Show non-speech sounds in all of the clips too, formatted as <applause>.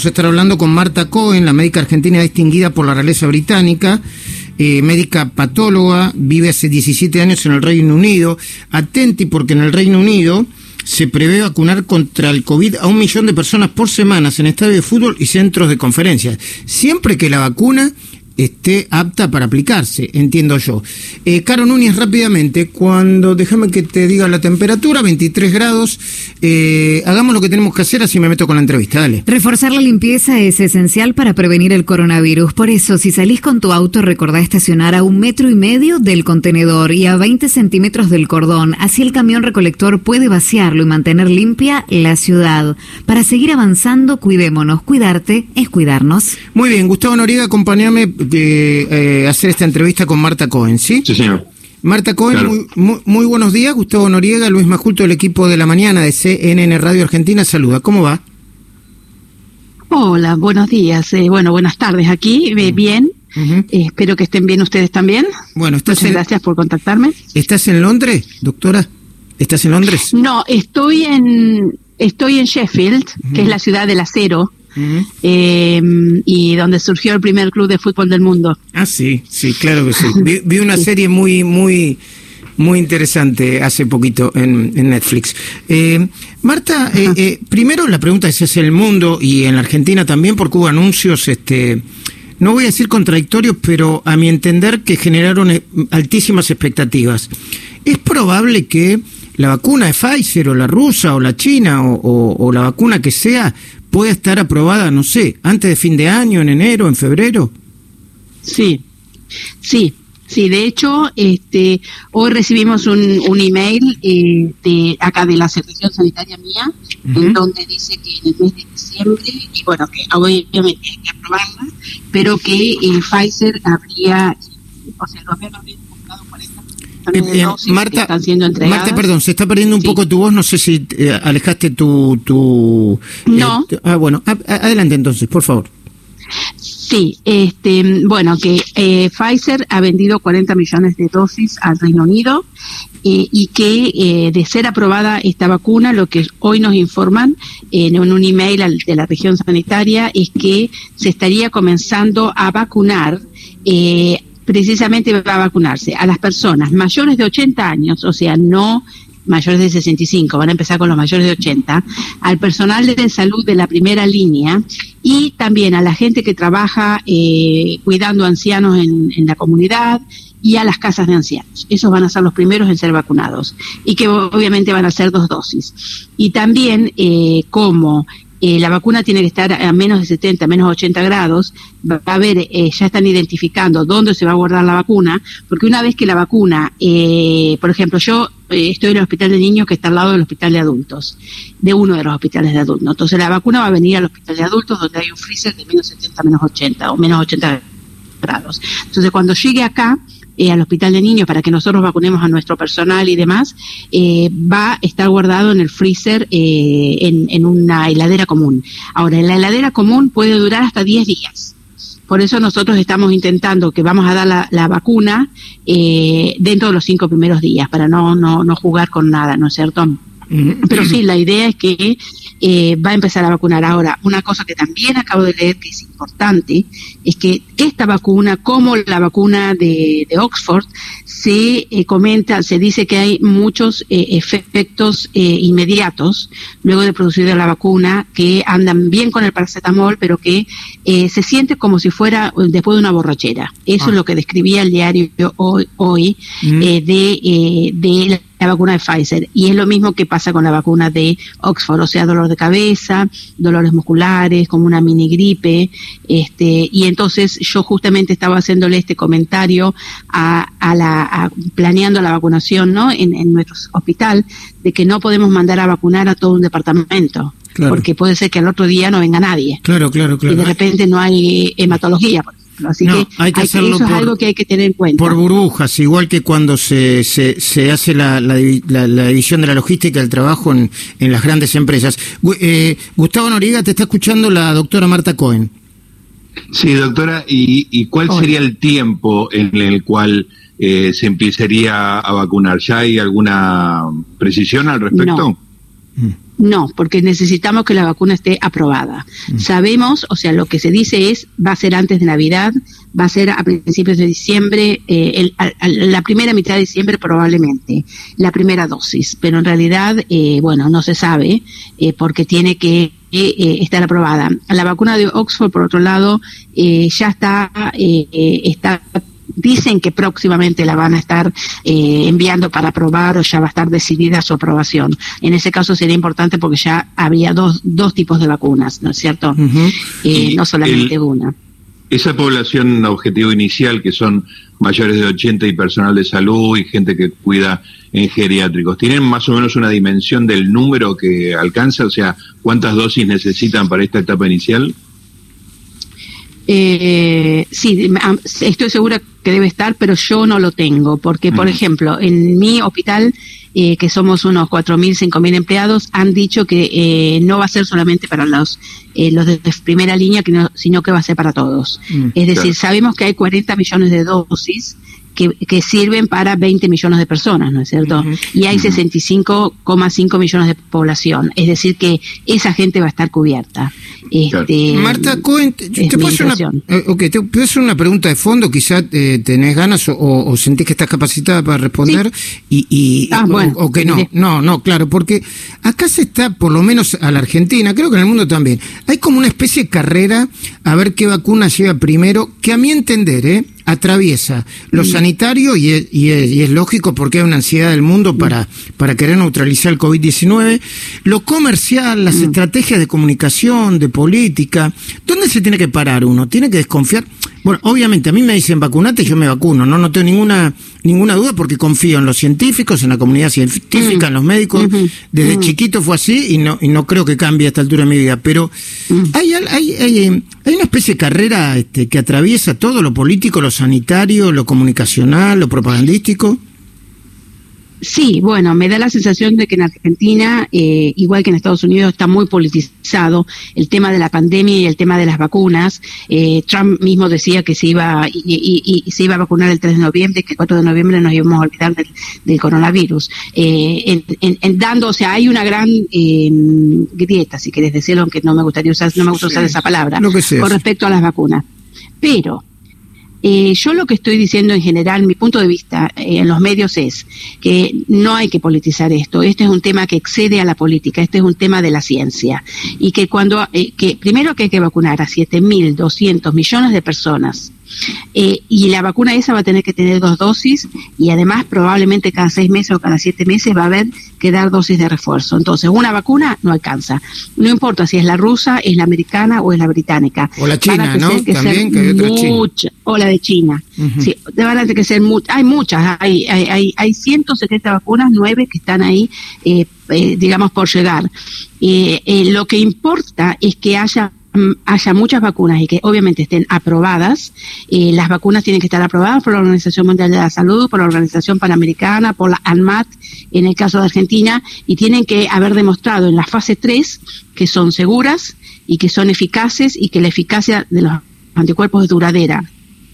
Vamos a estar hablando con Marta Cohen, la médica argentina distinguida por la realeza británica, eh, médica patóloga, vive hace 17 años en el Reino Unido. Atenti porque en el Reino Unido se prevé vacunar contra el COVID a un millón de personas por semana en estadios de fútbol y centros de conferencias. Siempre que la vacuna esté apta para aplicarse, entiendo yo. Eh, Caro Núñez, rápidamente, cuando, déjame que te diga la temperatura, 23 grados, eh, hagamos lo que tenemos que hacer, así me meto con la entrevista, dale. Reforzar la limpieza es esencial para prevenir el coronavirus, por eso si salís con tu auto recordá estacionar a un metro y medio del contenedor y a 20 centímetros del cordón, así el camión recolector puede vaciarlo y mantener limpia la ciudad. Para seguir avanzando, cuidémonos, cuidarte es cuidarnos. Muy bien, Gustavo Noriega, acompáñame de eh, hacer esta entrevista con Marta Cohen, ¿sí? Sí, señor. Marta Cohen, muy, muy, buenos días. Gustavo Noriega, Luis Majulto del equipo de la mañana de CNN Radio Argentina, saluda. ¿Cómo va? Hola, buenos días. Eh, bueno, buenas tardes aquí. Eh, bien. espero que estén bien ustedes también. Bueno, estás Muchas gracias por contactarme. ¿Estás en Londres, doctora? ¿Estás en Londres? No, estoy en estoy en Sheffield, que es la ciudad del acero eh, y donde surgió el primer club de fútbol del mundo. Ah, sí, sí, claro que sí. Vi, una serie muy, muy, muy interesante hace poquito en, Netflix. Eh, Marta, eh, eh, primero la pregunta es es el mundo y en la Argentina también, porque hubo anuncios, este, no voy a decir contradictorios, pero a mi entender que generaron eh, altísimas expectativas. ¿Es probable que la vacuna de Pfizer o la rusa o la china o la vacuna que sea puede estar aprobada, no sé, antes de fin de año, en enero, en febrero? Sí, sí. Sí, de hecho, este, hoy recibimos un, un email eh, de acá de la Secretaría Sanitaria mía, en donde dice que en el mes de diciembre, y bueno, que obviamente hay que aprobarla, pero que el Pfizer habría, o sea, el gobierno eh, eh, Marta, Marta, perdón, se está perdiendo un poco tu voz, no sé si eh, alejaste tu... tu no. ah, bueno, adelante entonces, por favor. Sí, este, bueno, que Pfizer ha vendido 40 millones de dosis al Reino Unido y que de ser aprobada esta vacuna, lo que hoy nos informan en un email de la región sanitaria es que se estaría comenzando a vacunar precisamente va a vacunarse a las personas mayores de 80 años, o sea, no mayores de 65, van a empezar con los mayores de 80, al personal de salud de la primera línea y también a la gente que trabaja eh, cuidando ancianos en, la comunidad y a las casas de ancianos. Esos van a ser los primeros en ser vacunados y que obviamente van a ser dos dosis. Y también eh, como eh, la vacuna tiene que estar a menos de 70, menos de 80 grados, va a haber, eh, ya están identificando dónde se va a guardar la vacuna, porque una vez que la vacuna, eh, por ejemplo, yo estoy en el hospital de niños que está al lado del hospital de adultos, de uno de los hospitales de adultos. Entonces la vacuna va a venir al hospital de adultos donde hay un freezer de menos 70, menos 80 o menos 80 grados. Entonces cuando llegue acá, eh, al hospital de niños para que nosotros vacunemos a nuestro personal y demás, eh, va a estar guardado en el freezer eh, en, una heladera común. Ahora, en la heladera común puede durar hasta 10 días. Por eso nosotros estamos intentando que vamos a dar la, la vacuna dentro de los cinco primeros días, para no, no, no jugar con nada, ¿no es cierto? Pero sí, la idea es que eh, va a empezar a vacunar. Ahora, una cosa que también acabo de leer que es importante es que esta vacuna, como la vacuna de, Oxford, se eh, comenta, se dice que hay muchos eh, efectos inmediatos luego de producir la vacuna que andan bien con el paracetamol, pero que se siente como si fuera después de una borrachera. Eso es ah. lo que describía el diario hoy, hoy de, de la vacuna de Pfizer. Y es lo mismo que pasa con la vacuna de Oxford, o sea, dolor de cabeza, dolores musculares, como una mini gripe. Este, y entonces yo justamente estaba haciéndole este comentario a, a la, planeando la vacunación, ¿no? En, en nuestro hospital, de que no podemos mandar a vacunar a todo un departamento. Porque puede ser que al otro día no venga nadie. Claro, claro, claro. Y de repente no hay hematología, Así que, hay que hacerlo eso es algo que hay que tener en cuenta. Por burbujas, igual que cuando se, se, se hace la, la, la, división de la logística del trabajo en, en las grandes empresas. Eh, Gustavo Noriega, te está escuchando la doctora Marta Cohen. Sí, doctora, ¿y, y cuál sería el tiempo en el cual eh, se empezaría a vacunar? ¿Ya hay alguna precisión al respecto? No. No, porque necesitamos que la vacuna esté aprobada. Mm. Sabemos, o sea, lo que se dice es, va a ser antes de Navidad, va a ser a principios de diciembre, eh, la primera mitad de diciembre probablemente, la primera dosis, pero en realidad, eh, bueno, no se sabe eh, porque tiene que estar aprobada. La vacuna de Oxford, por otro lado, ya está, está dicen que próximamente la van a estar eh, enviando para aprobar o ya va a estar decidida su aprobación. En ese caso sería importante porque ya había dos, dos tipos de vacunas, ¿no es cierto? Eh, no solamente una. Esa población objetivo inicial, que son mayores de 80 y personal de salud y gente que cuida en geriátricos, ¿tienen más o menos una dimensión del número que alcanza? O sea, ¿cuántas dosis necesitan para esta etapa inicial? Eh, sí, estoy segura que debe estar, pero yo no lo tengo, porque, por ejemplo, en mi hospital, eh, que somos unos 4.000, 5.000 empleados, han dicho que eh, no va a ser solamente para los, eh, los de primera línea, sino que va a ser para todos. Mm, es decir, sabemos que hay 40 millones de dosis que, sirven para 20 millones de personas, ¿no es cierto? Y hay 65,5 millones de población, es decir, que esa gente va a estar cubierta. Este, Marta Cohen, te, puedo hacer una, eh, te puedo hacer una pregunta de fondo, quizás eh, tenés ganas o, sentís que estás capacitada para responder y, ah, o, que no, no, no, claro, porque acá se está, por lo menos a la Argentina, creo que en el mundo también, hay como una especie de carrera a ver qué vacuna llega primero, que a mi entender, ¿eh? Atraviesa lo mm. sanitario y es, y, es, lógico porque hay una ansiedad del mundo para, para querer neutralizar el COVID-19, lo comercial, las mm. estrategias de comunicación, de política. ¿Dónde se tiene que parar uno? ¿Tiene que desconfiar? Bueno, obviamente a mí me dicen vacunate, yo me vacuno, no, no tengo ninguna ninguna duda porque confío en los científicos, en la comunidad científica, en los médicos. Desde chiquito fue así y no y no creo que cambie a esta altura de mi vida, pero hay, hay, hay, hay, una especie de carrera este, que atraviesa todo lo político, lo sanitario, lo comunicacional, lo propagandístico. Sí, bueno, me da la sensación de que en Argentina, eh, igual que en Estados Unidos, está muy politizado el tema de la pandemia y el tema de las vacunas. Eh, Trump mismo decía que se iba y, se iba a vacunar el 3 de noviembre, que el 4 de noviembre nos íbamos a olvidar del, coronavirus. Eh, en, dando, o sea, hay una gran grieta, si querés decirlo, aunque no me gustaría usar, no me gusta usar esa palabra, con respecto a las vacunas. Pero eh, yo lo que estoy diciendo en general, mi punto de vista eh, en los medios es que no hay que politizar esto. Este es un tema que excede a la política, este es un tema de la ciencia. Y que cuando, eh, que primero que hay que vacunar a 7.200 millones de personas eh, y la vacuna esa va a tener que tener dos dosis y además probablemente cada seis meses o cada siete meses va a haber que dar dosis de refuerzo. Entonces, una vacuna no alcanza. No importa si es la rusa, es la americana o es la británica. O la china, ¿no? También que hay otra china. O la de China. Sí, van a tener que ser hay muchas. Hay, hay, hay, 170 vacunas, nueve que están ahí, eh, eh, digamos, por llegar. lo que importa es que haya haya muchas vacunas y que obviamente estén aprobadas, eh, las vacunas tienen que estar aprobadas por la Organización Mundial de la Salud, por la Organización Panamericana, por la ANMAT, en el caso de Argentina, y tienen que haber demostrado en la fase 3 que son seguras y que son eficaces y que la eficacia de los anticuerpos es duradera.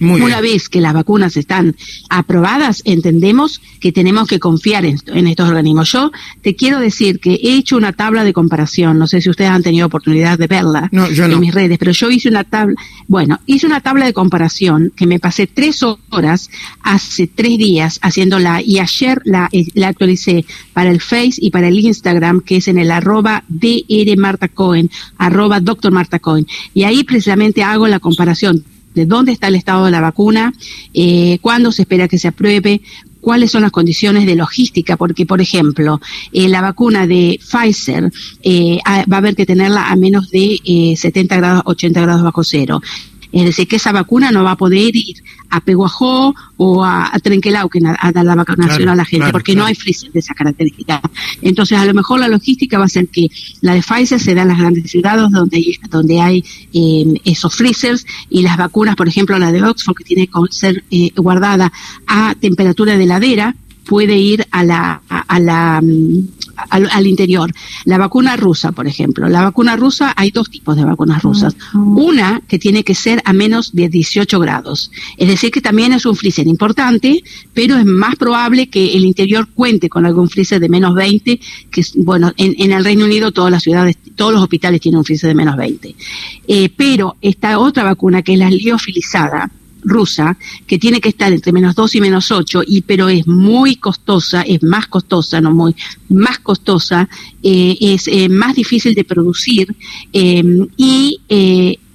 Una vez que las vacunas están aprobadas, entendemos que tenemos que confiar en, estos organismos. Yo te quiero decir que he hecho una tabla de comparación, no sé si ustedes han tenido oportunidad de verla en mis redes, pero yo hice una tabla, bueno, hice una tabla de comparación que me pasé tres horas hace tres días haciéndola y ayer la, eh, la actualicé para el Face y para el Instagram, que es en el arroba DR Marta Cohen, arroba doctor Marta Cohen. Y ahí precisamente hago la comparación de dónde está el estado de la vacuna, eh, cuándo se espera que se apruebe, cuáles son las condiciones de logística, porque, por ejemplo, eh, la vacuna de Pfizer eh, va a haber que tenerla a menos de 70 grados, 80 grados bajo cero. Es decir, que esa vacuna no va a poder ir a Peguajó o a, a Trenquelauquen a, dar la vacunación a la gente, porque no hay freezer de esa característica. Entonces, a lo mejor la logística va a ser que la de Pfizer se da en las grandes ciudades donde hay, donde hay eh, esos freezers y las vacunas, por ejemplo, la de Oxford, que tiene que ser eh, guardada a temperatura de heladera, puede ir a la, a, la, al, interior. La vacuna rusa, por ejemplo. La vacuna rusa, hay dos tipos de vacunas rusas. Una que tiene que ser a menos de 18 grados. Es decir, que también es un freezer importante, pero es más probable que el interior cuente con algún freezer de menos 20, que bueno, en, el Reino Unido todas las ciudades, todos los hospitales tienen un freezer de menos 20. Eh, pero esta otra vacuna, que es la liofilizada, rusa, que tiene que estar entre menos 2 y menos 8, y, pero es muy costosa, es más costosa, no muy, más costosa, eh, es eh, más difícil de producir eh, y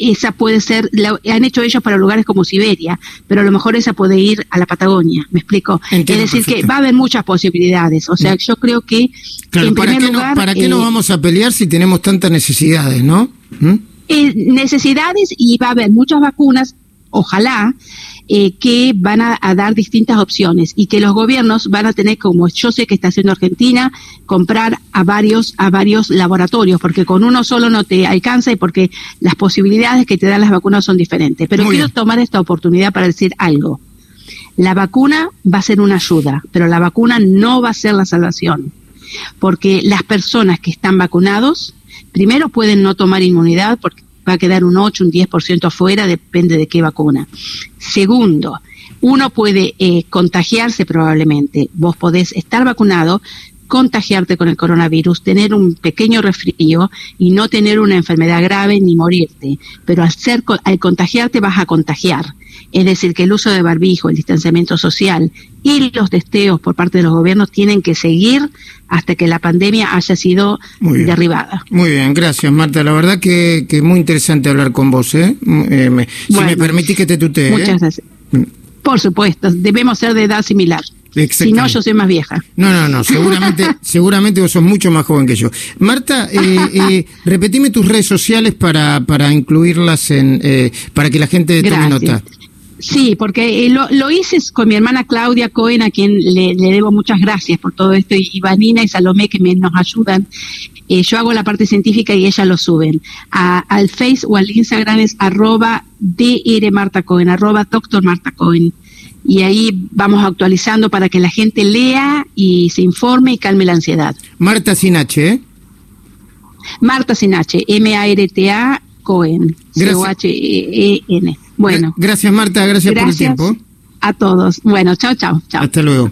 esa puede ser, la, han hecho ellos para lugares como Siberia, pero a lo mejor esa puede ir a la Patagonia, ¿me explico? es decir, que va a haber muchas posibilidades. O sea, yo creo que. en ¿para, qué lugar, ¿para qué nos vamos a pelear si tenemos tantas necesidades, no? ¿Mm? necesidades y va a haber muchas vacunas ojalá, eh, que van a, dar distintas opciones y que los gobiernos van a tener, como yo sé que está haciendo Argentina, comprar a varios, a varios laboratorios, porque con uno solo no te alcanza y porque las posibilidades que te dan las vacunas son diferentes. Pero quiero tomar esta oportunidad para decir algo. La vacuna va a ser una ayuda, pero la vacuna no va a ser la salvación, porque las personas que están vacunados, primero pueden no tomar inmunidad porque va a quedar un 8, un 10% afuera, depende de qué vacuna. Segundo, uno puede eh, contagiarse probablemente. Vos podés estar vacunado, contagiarte con el coronavirus, tener un pequeño resfrío y no tener una enfermedad grave ni morirte. Pero al, ser, al contagiarte vas a contagiar. Es decir, que el uso de barbijo, el distanciamiento social y los testeos por parte de los gobiernos tienen que seguir hasta que la pandemia haya sido derribada. Muy bien, gracias Marta. La verdad que, que muy interesante hablar con vos. ¿eh? eh si me permitís que te tutee. Muchas ¿eh? gracias. Por supuesto, debemos ser de edad similar. Si no, yo soy más vieja. No, no, no, seguramente, <laughs> seguramente vos sos mucho más joven que yo. Marta, eh, <laughs> eh, repetime tus redes sociales para, para incluirlas en, eh, para que la gente tome nota. Sí, porque eh, lo, hice con mi hermana Claudia Cohen, a quien le, debo muchas gracias por todo esto, y Vanina y Salomé que me, nos ayudan. Yo hago la parte científica y ellas lo suben. al Face o al Instagram es arroba DR Marta Cohen, arroba doctor Marta Cohen. Y ahí vamos actualizando para que la gente lea y se informe y calme la ansiedad. Marta sin H, ¿eh? Marta sin H, M-A-R-T-A Cohen, C-O-H-E-N. Bueno. Gracias, Marta. Gracias, por el tiempo. A todos. Bueno, chao, chao. Hasta luego.